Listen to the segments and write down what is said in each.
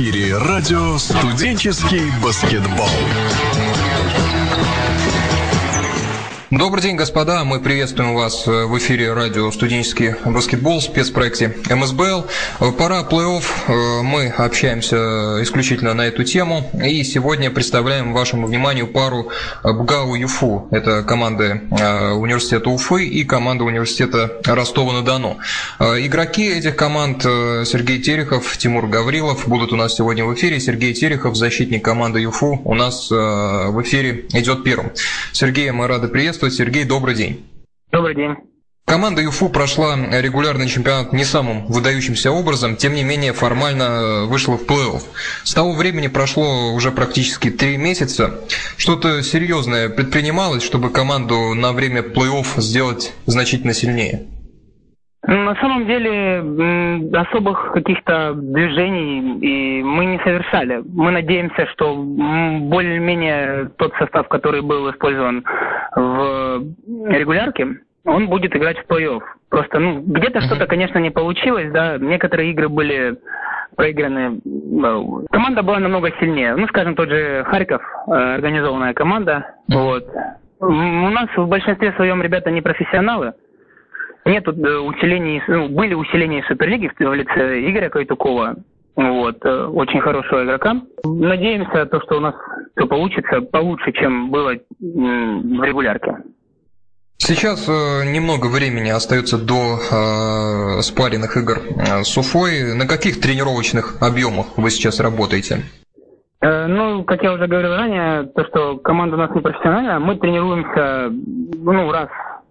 эфире радио «Студенческий баскетбол». Добрый день, господа. Мы приветствуем вас в эфире радио «Студенческий баскетбол» в спецпроекте МСБЛ. Пора плей-офф. Мы общаемся исключительно на эту тему. И сегодня представляем вашему вниманию пару БГАУ-ЮФУ. Это команды э, университета Уфы и команда университета Ростова-на-Дону. Э, игроки этих команд э, Сергей Терехов, Тимур Гаврилов будут у нас сегодня в эфире. Сергей Терехов, защитник команды ЮФУ, у нас в эфире идет первым. Сергей, мы рады приветствовать приветствовать. Сергей, добрый день. Добрый день. Команда ЮФУ прошла регулярный чемпионат не самым выдающимся образом, тем не менее формально вышла в плей-офф. С того времени прошло уже практически три месяца. Что-то серьезное предпринималось, чтобы команду на время плей-офф сделать значительно сильнее? На самом деле особых каких-то движений и мы не совершали. Мы надеемся, что более-менее тот состав, который был использован в регулярке, он будет играть в плей-офф. Просто, ну, где-то что-то, конечно, не получилось, да, некоторые игры были проиграны. Команда была намного сильнее. Ну, скажем, тот же Харьков, э, организованная команда, вот. У нас в большинстве своем ребята не профессионалы, нет э, усилений, ну, были усиления Суперлиги в лице Игоря Кайтукова, вот, э, очень хорошего игрока. Надеемся, то, что у нас все получится получше, чем было в регулярке. Сейчас э, немного времени остается до э, спаренных игр с Уфой. На каких тренировочных объемах вы сейчас работаете? Э, ну, как я уже говорил ранее, то, что команда у нас не профессиональная, мы тренируемся ну, раз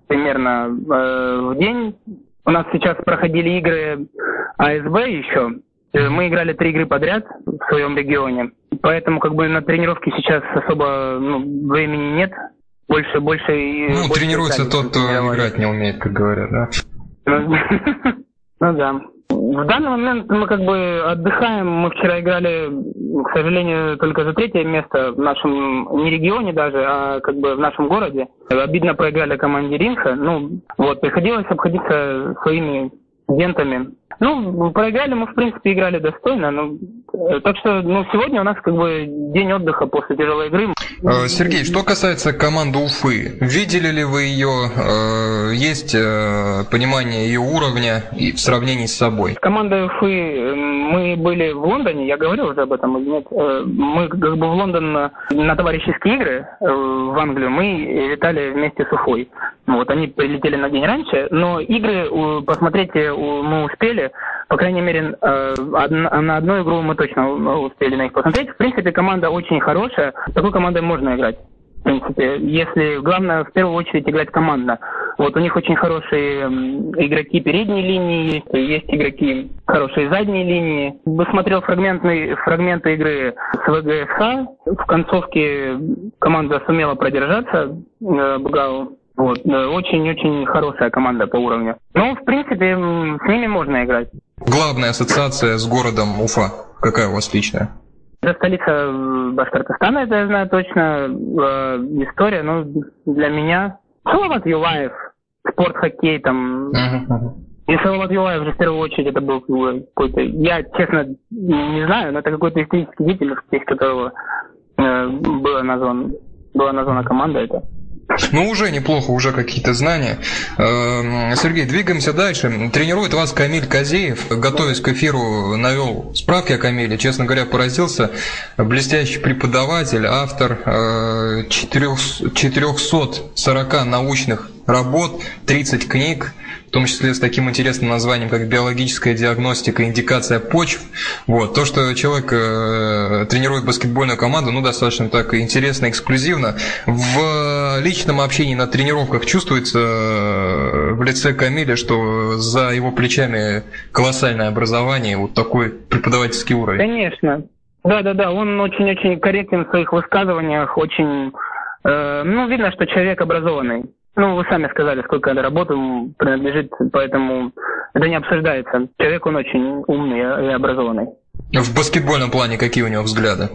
примерно э, в день. У нас сейчас проходили игры АСБ еще. Э, мы играли три игры подряд в своем регионе. Поэтому как бы на тренировке сейчас особо ну, времени нет. Больше, больше... Ну, больше тренируется тот, кто играть не умеет, как говорят, да? Ну да. В данный момент мы как бы отдыхаем. Мы вчера играли, к сожалению, только за третье место в нашем, не регионе даже, а как бы в нашем городе. Обидно проиграли команде Ринха. Ну, вот, приходилось обходиться своими студентами. Ну, проиграли мы, в принципе, играли достойно. Но, э, так что, ну, сегодня у нас как бы день отдыха после тяжелой игры. Э, Сергей, что касается команды Уфы, видели ли вы ее? Э, есть понимание ее уровня и в сравнении с собой? Команда Уфы, мы были в Лондоне, я говорил уже об этом, нет? Мы как бы в Лондон на товарищеские игры в Англию, мы летали вместе с Уфой. Вот, они прилетели на день раньше, но игры, посмотрите, мы успели, по крайней мере, э, на одну игру мы точно успели на них посмотреть. В принципе, команда очень хорошая, такой командой можно играть. В принципе, если главное в первую очередь играть командно. Вот у них очень хорошие игроки передней линии, есть игроки хорошие задней линии. Бы смотрел фрагментные фрагменты игры с ВГСХ. В концовке команда сумела продержаться, э. Вот. Очень-очень хорошая команда по уровню. Ну, в принципе, с ними можно играть. Главная ассоциация с городом Уфа. Какая у вас личная? Это столица Башкортостана, это я знаю точно. Э, история, ну, для меня... Салават Юлаев, спорт, хоккей там. И Салават Юлаев же в первую очередь это был какой-то... Я, честно, не знаю, но это какой-то исторический деятель, в честь которого э, была названа, была названа команда эта. Ну, уже неплохо, уже какие-то знания. Эм, Сергей, двигаемся дальше. Тренирует вас Камиль Казеев. Готовясь к эфиру, навел справки о Камиле. Честно говоря, поразился. Блестящий преподаватель, автор 440 э, научных работ, 30 книг, в том числе с таким интересным названием, как биологическая диагностика, индикация почв. Вот. То, что человек э, тренирует баскетбольную команду, ну, достаточно так интересно, эксклюзивно. В личном общении на тренировках чувствуется э, в лице Камиля, что за его плечами колоссальное образование, вот такой преподавательский уровень. Конечно. Да-да-да, он очень-очень корректен в своих высказываниях, очень... Э, ну, видно, что человек образованный. Ну, вы сами сказали, сколько работы принадлежит, поэтому это не обсуждается. Человек, он очень умный и образованный. В баскетбольном плане какие у него взгляды?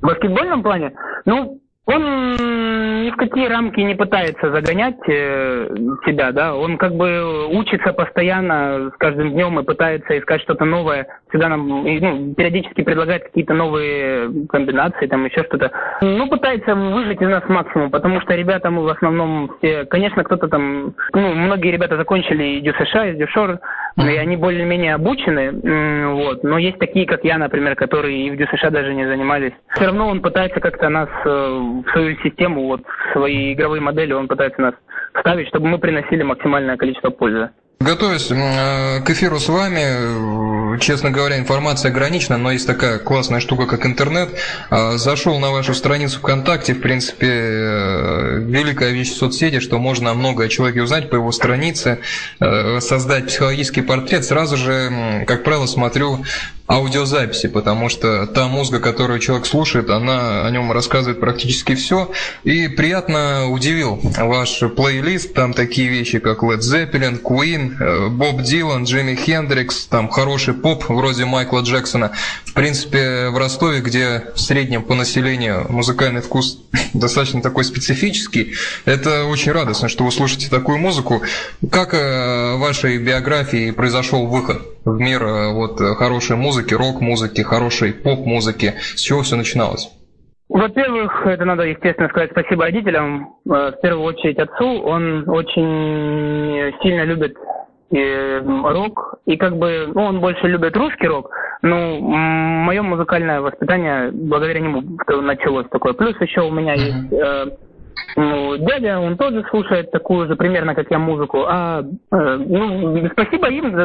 В баскетбольном плане? Ну, Он ни в какие рамки не пытается загонять э, себя, да, он как бы учится постоянно с каждым днем и пытается искать что-то новое, всегда нам ну, периодически предлагает какие-то новые комбинации, там еще что-то. Ну, пытается выжить из нас максимум, потому что ребята мы в основном все, конечно, кто-то там, ну, многие ребята закончили и США, и Дюшор, и они более-менее обучены, вот, но есть такие, как я, например, которые и в Дю США даже не занимались. Все равно он пытается как-то нас э, свою систему, вот свои игровые модели он пытается нас ставить, чтобы мы приносили максимальное количество пользы. Готовясь э, к эфиру с вами, э, честно говоря, информация ограничена, но есть такая классная штука, как интернет. Э, зашел на вашу страницу ВКонтакте, в принципе, великая вещь в соцсети, что можно много о человеке узнать по его странице, создать психологический портрет. Сразу же, как правило, смотрю аудиозаписи, потому что та музыка, которую человек слушает, она о нем рассказывает практически все. И приятно удивил ваш плейлист, там такие вещи, как Led Zeppelin, Queen, Боб Дилан, Джимми Хендрикс, там хороший поп вроде Майкла Джексона. В принципе, в Ростове, где в среднем по населению музыкальный вкус достаточно такой специфический, это очень радостно, что вы слушаете такую музыку. Как э, в вашей биографии произошел выход в мир э, вот хорошей музыки? музыки, рок-музыки, хорошей поп-музыки? С чего все начиналось? Во-первых, это надо, естественно, сказать спасибо родителям. Э, в первую очередь отцу. Он очень сильно любит э, рок, и как бы, ну, он больше любит русский рок, но мое музыкальное воспитание благодаря нему началось такое. Плюс еще у меня есть э, ну, дядя, он тоже слушает такую же примерно, как я, музыку. А, э, ну, спасибо им,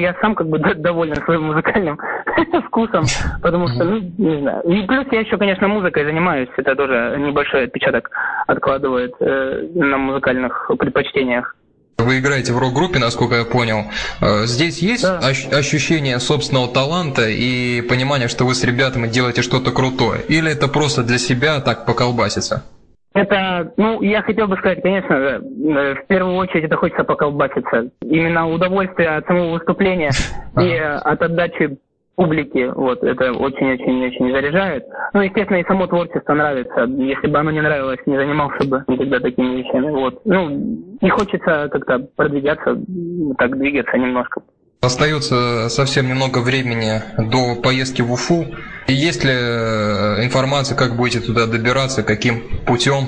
я сам как бы доволен своим музыкальным вкусом, потому что, ну, не знаю. И плюс я еще, конечно, музыкой занимаюсь, это тоже небольшой отпечаток откладывает э, на музыкальных предпочтениях. Вы играете в рок-группе, насколько я понял. Э, здесь есть да. ощущение собственного таланта и понимание, что вы с ребятами делаете что-то крутое? Или это просто для себя так поколбаситься? Это, ну, я хотел бы сказать, конечно, э, в первую очередь это хочется поколбаситься. Именно удовольствие от самого выступления и от отдачи публики, вот, это очень-очень-очень заряжает. Ну, естественно, и само творчество нравится. Если бы оно не нравилось, не занимался бы никогда такими вещами, вот. Ну, и хочется как-то продвигаться, так двигаться немножко. Остается совсем немного времени до поездки в Уфу. Есть ли э, информация, как будете туда добираться, каким путем?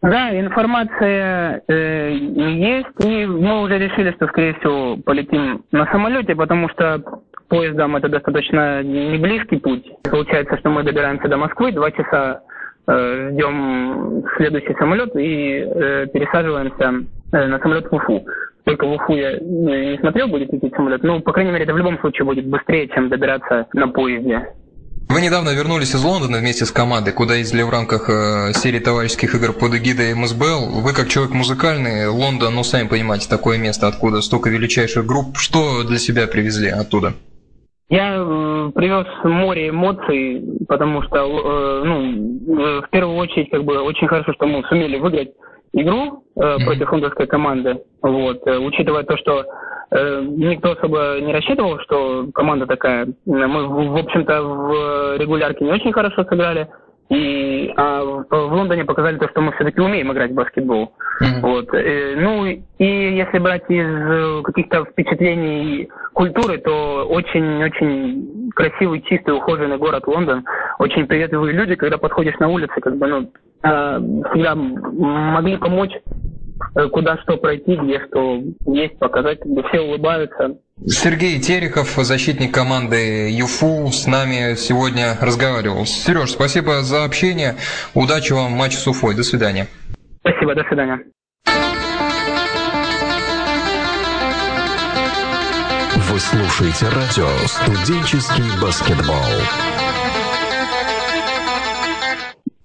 Да, информация э, есть, и мы уже решили, что, скорее всего, полетим на самолете, потому что поездом это достаточно не близкий путь. Получается, что мы добираемся до Москвы, два часа э, ждем следующий самолет и э, пересаживаемся э, на самолет в Уфу только в Уфу я ну, не смотрел, будет лететь самолет. Ну, по крайней мере, это в любом случае будет быстрее, чем добираться на поезде. Вы недавно вернулись из Лондона вместе с командой, куда ездили в рамках э, серии товарищеских игр под эгидой МСБЛ. Вы как человек музыкальный, Лондон, ну сами понимаете, такое место, откуда столько величайших групп. Что для себя привезли оттуда? Я э, привез море эмоций, потому что, э, ну, э, в первую очередь, как бы очень хорошо, что мы сумели выиграть игру э, против лондонской команды. Вот, э, учитывая то, что никто особо не рассчитывал, что команда такая. Мы, в, общем-то, в регулярке не очень хорошо сыграли. И а в, в Лондоне показали то, что мы все-таки умеем играть в баскетбол. Mm-hmm. Вот. Э, ну и если брать из э, каких-то впечатлений культуры, то очень-очень красивый, чистый, ухоженный город Лондон. Очень приветливые люди, когда подходишь на улице, как бы, ну, э, всегда могли помочь Э, куда что пройти, где что есть, показать, как бы все улыбаются. Сергей Терехов, защитник команды ЮФУ, с нами сегодня разговаривал. Сереж, спасибо за общение. Удачи вам в матче с Уфой. До свидания. Спасибо, до свидания. Вы слушаете радио «Студенческий баскетбол».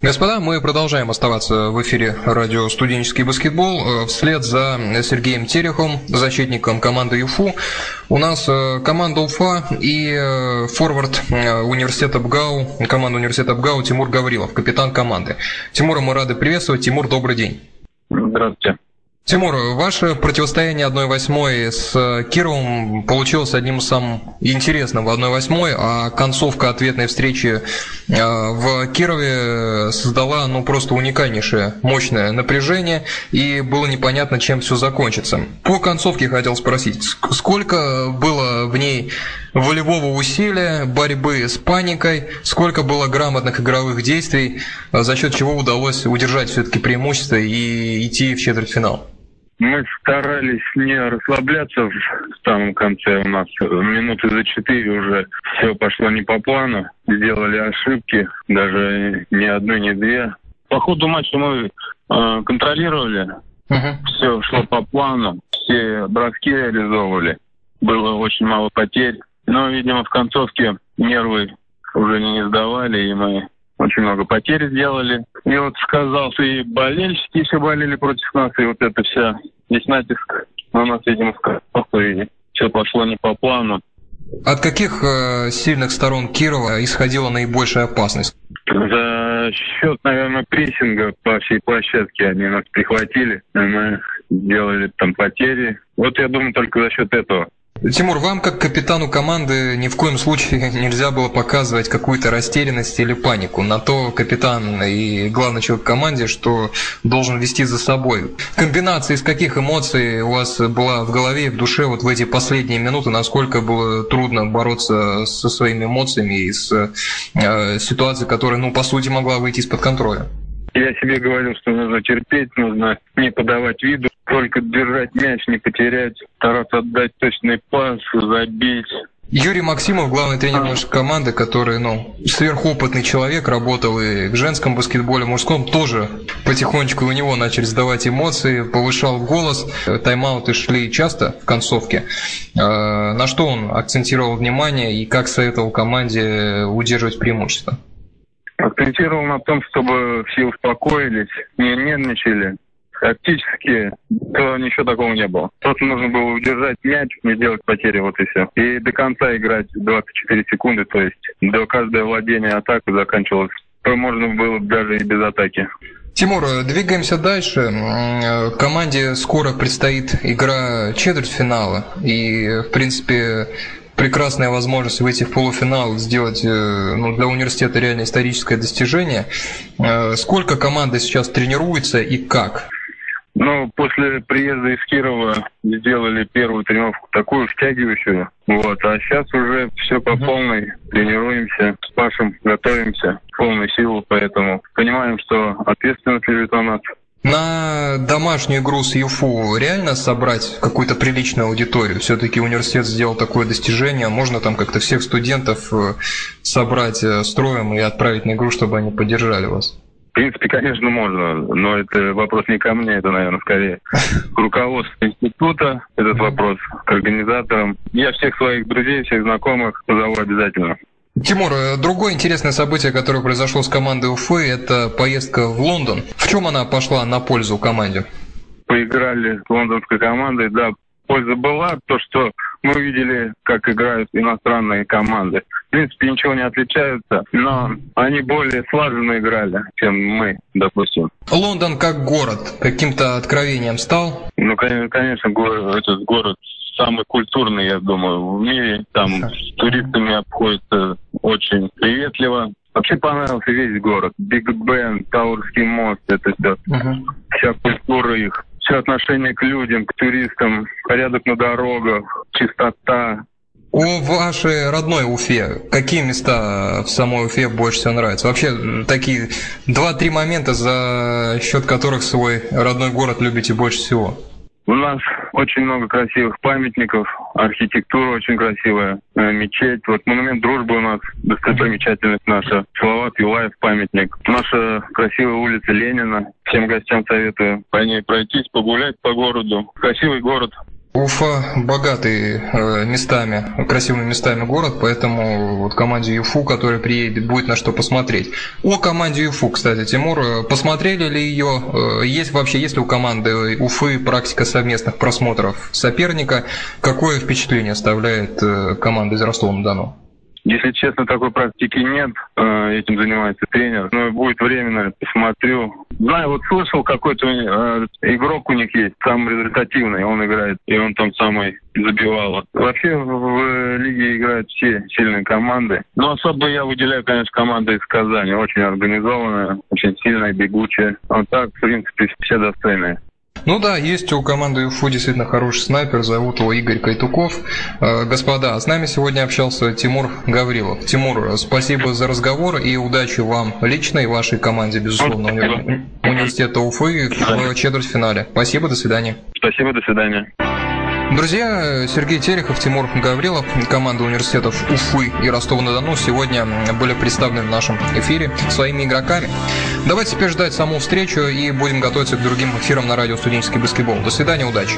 Господа, мы продолжаем оставаться в эфире радио «Студенческий баскетбол». Э, вслед за Сергеем Терехом, защитником команды ЮФУ, у нас э, команда УФА и э, форвард университета БГАУ, команда университета БГАУ Тимур Гаврилов, капитан команды. Тимура мы рады приветствовать. Тимур, добрый день. Здравствуйте. Тимур, ваше противостояние 1-8 с Кировым получилось одним из самых интересных в 1-8, а концовка ответной встречи э, в Кирове создала ну, просто уникальнейшее, мощное напряжение, и было непонятно, чем все закончится. По концовке хотел спросить, сколько было в ней волевого усилия, борьбы с паникой, сколько было грамотных игровых действий, за счет чего удалось удержать все-таки преимущество и идти в четвертьфинал? Мы старались не расслабляться в самом конце. У нас минуты за четыре уже все пошло не по плану. Сделали ошибки, даже ни одной, ни две. По ходу матча мы э, контролировали. Uh-huh. Все шло по плану. Все броски реализовывали. Было очень мало потерь. Но, видимо, в концовке нервы уже не сдавали, и мы очень много потерь сделали. И вот сказался и болельщики еще болели против нас, и вот это вся, весь натиск на нас, видимо, сказался, и все пошло не по плану. От каких э, сильных сторон Кирова исходила наибольшая опасность? За счет, наверное, прессинга по всей площадке они нас прихватили, мы делали там потери. Вот я думаю, только за счет этого. Тимур, вам как капитану команды ни в коем случае нельзя было показывать какую-то растерянность или панику. На то капитан и главный человек команде, что должен вести за собой. Комбинация из каких эмоций у вас была в голове в душе вот в эти последние минуты, насколько было трудно бороться со своими эмоциями и с э, ситуацией, которая, ну, по сути, могла выйти из-под контроля? Я себе говорил, что нужно терпеть, нужно не подавать виду, только держать мяч, не потерять, стараться отдать точный пас, забить. Юрий Максимов, главный тренер нашей команды, который, ну, сверхопытный человек, работал и в женском баскетболе, в мужском, тоже потихонечку у него начали сдавать эмоции, повышал голос, тайм-ауты шли часто в концовке. А, на что он акцентировал внимание и как советовал команде удерживать преимущество? Акцентировал на том, чтобы все успокоились, не нервничали, Тактически, то ничего такого не было. Просто нужно было удержать мяч, не делать потери, вот и все. И до конца играть 24 секунды, то есть до каждого владения атакой заканчивалось. То можно было даже и без атаки. Тимур, двигаемся дальше. Команде скоро предстоит игра четвертьфинала. И, в принципе, прекрасная возможность выйти в полуфинал, сделать э, ну, для университета реально историческое достижение. Э, сколько команда сейчас тренируется и как? Ну, после приезда из Кирова сделали первую тренировку такую втягивающую. Вот, а сейчас уже все по полной. Тренируемся, с Пашем готовимся в полную силу, поэтому понимаем, что ответственность лежит на нас. На домашнюю игру с ЮФУ реально собрать какую-то приличную аудиторию? Все-таки университет сделал такое достижение. Можно там как-то всех студентов э, собрать э, строем и отправить на игру, чтобы они поддержали вас? В принципе, конечно, можно, но это вопрос не ко мне, это, наверное, скорее к руководству института, этот вопрос к организаторам. Я всех своих друзей, всех знакомых позову обязательно. Тимур, э, другое интересное событие, которое произошло с командой Уфы, это поездка в Лондон. В чем она пошла на пользу команде? Поиграли с лондонской командой, да, польза была, то, что мы увидели, как играют иностранные команды. В принципе, ничего не отличаются, но они более слаженно играли, чем мы, допустим. Лондон как город каким-то откровением стал? Ну, конечно, город, этот город самый культурный, я думаю, в мире. Там с туристами обходится очень приветливо. Вообще понравился весь город. Биг Бен, Таурский мост, это все. Uh-huh. Вся культура их все отношение к людям, к туристам, порядок на дорогах, чистота. О вашей родной Уфе, какие места в самой Уфе больше всего нравятся? Вообще, такие два-три момента, за счет которых свой родной город любите больше всего? У нас очень много красивых памятников, архитектура очень красивая, э, мечеть. Вот монумент дружбы у нас достопримечательность наша. Салават Юлаев памятник. Наша красивая улица Ленина. Всем гостям советую по ней пройтись, погулять по городу. Красивый город. Уфа богатый э, местами, красивыми местами город, поэтому вот команде ЮФУ, которая приедет, будет на что посмотреть. О команде ЮФУ, кстати, Тимур, э, посмотрели ли ее? Э, есть вообще, есть ли у команды Уфы практика совместных просмотров соперника? Какое впечатление оставляет команда из Ростова-на-Дону? Если честно, такой практики нет. Э, этим занимается тренер. Но будет временно, посмотрю. Знаю, вот слышал, какой-то э, игрок у них есть, самый результативный, он играет, и он там самый забивал. Вообще в, в лиге играют все сильные команды. Но особо я выделяю, конечно, команду из Казани. Очень организованная, очень сильная, бегучая. Вот так, в принципе, все достойные. Ну да, есть у команды УФУ действительно хороший снайпер, зовут его Игорь Кайтуков. Э, господа, с нами сегодня общался Тимур Гаврилов. Тимур, спасибо за разговор и удачи вам лично и вашей команде, безусловно, уни- университета Уфы в четвертьфинале. Спасибо, до свидания. Спасибо, до свидания. Друзья, Сергей Терехов, Тимур Гаврилов, команда университетов Уфы и Ростова-на-Дону сегодня были представлены в нашем эфире своими игроками. Давайте теперь ждать саму встречу и будем готовиться к другим эфирам на радио «Студенческий баскетбол». До свидания, удачи!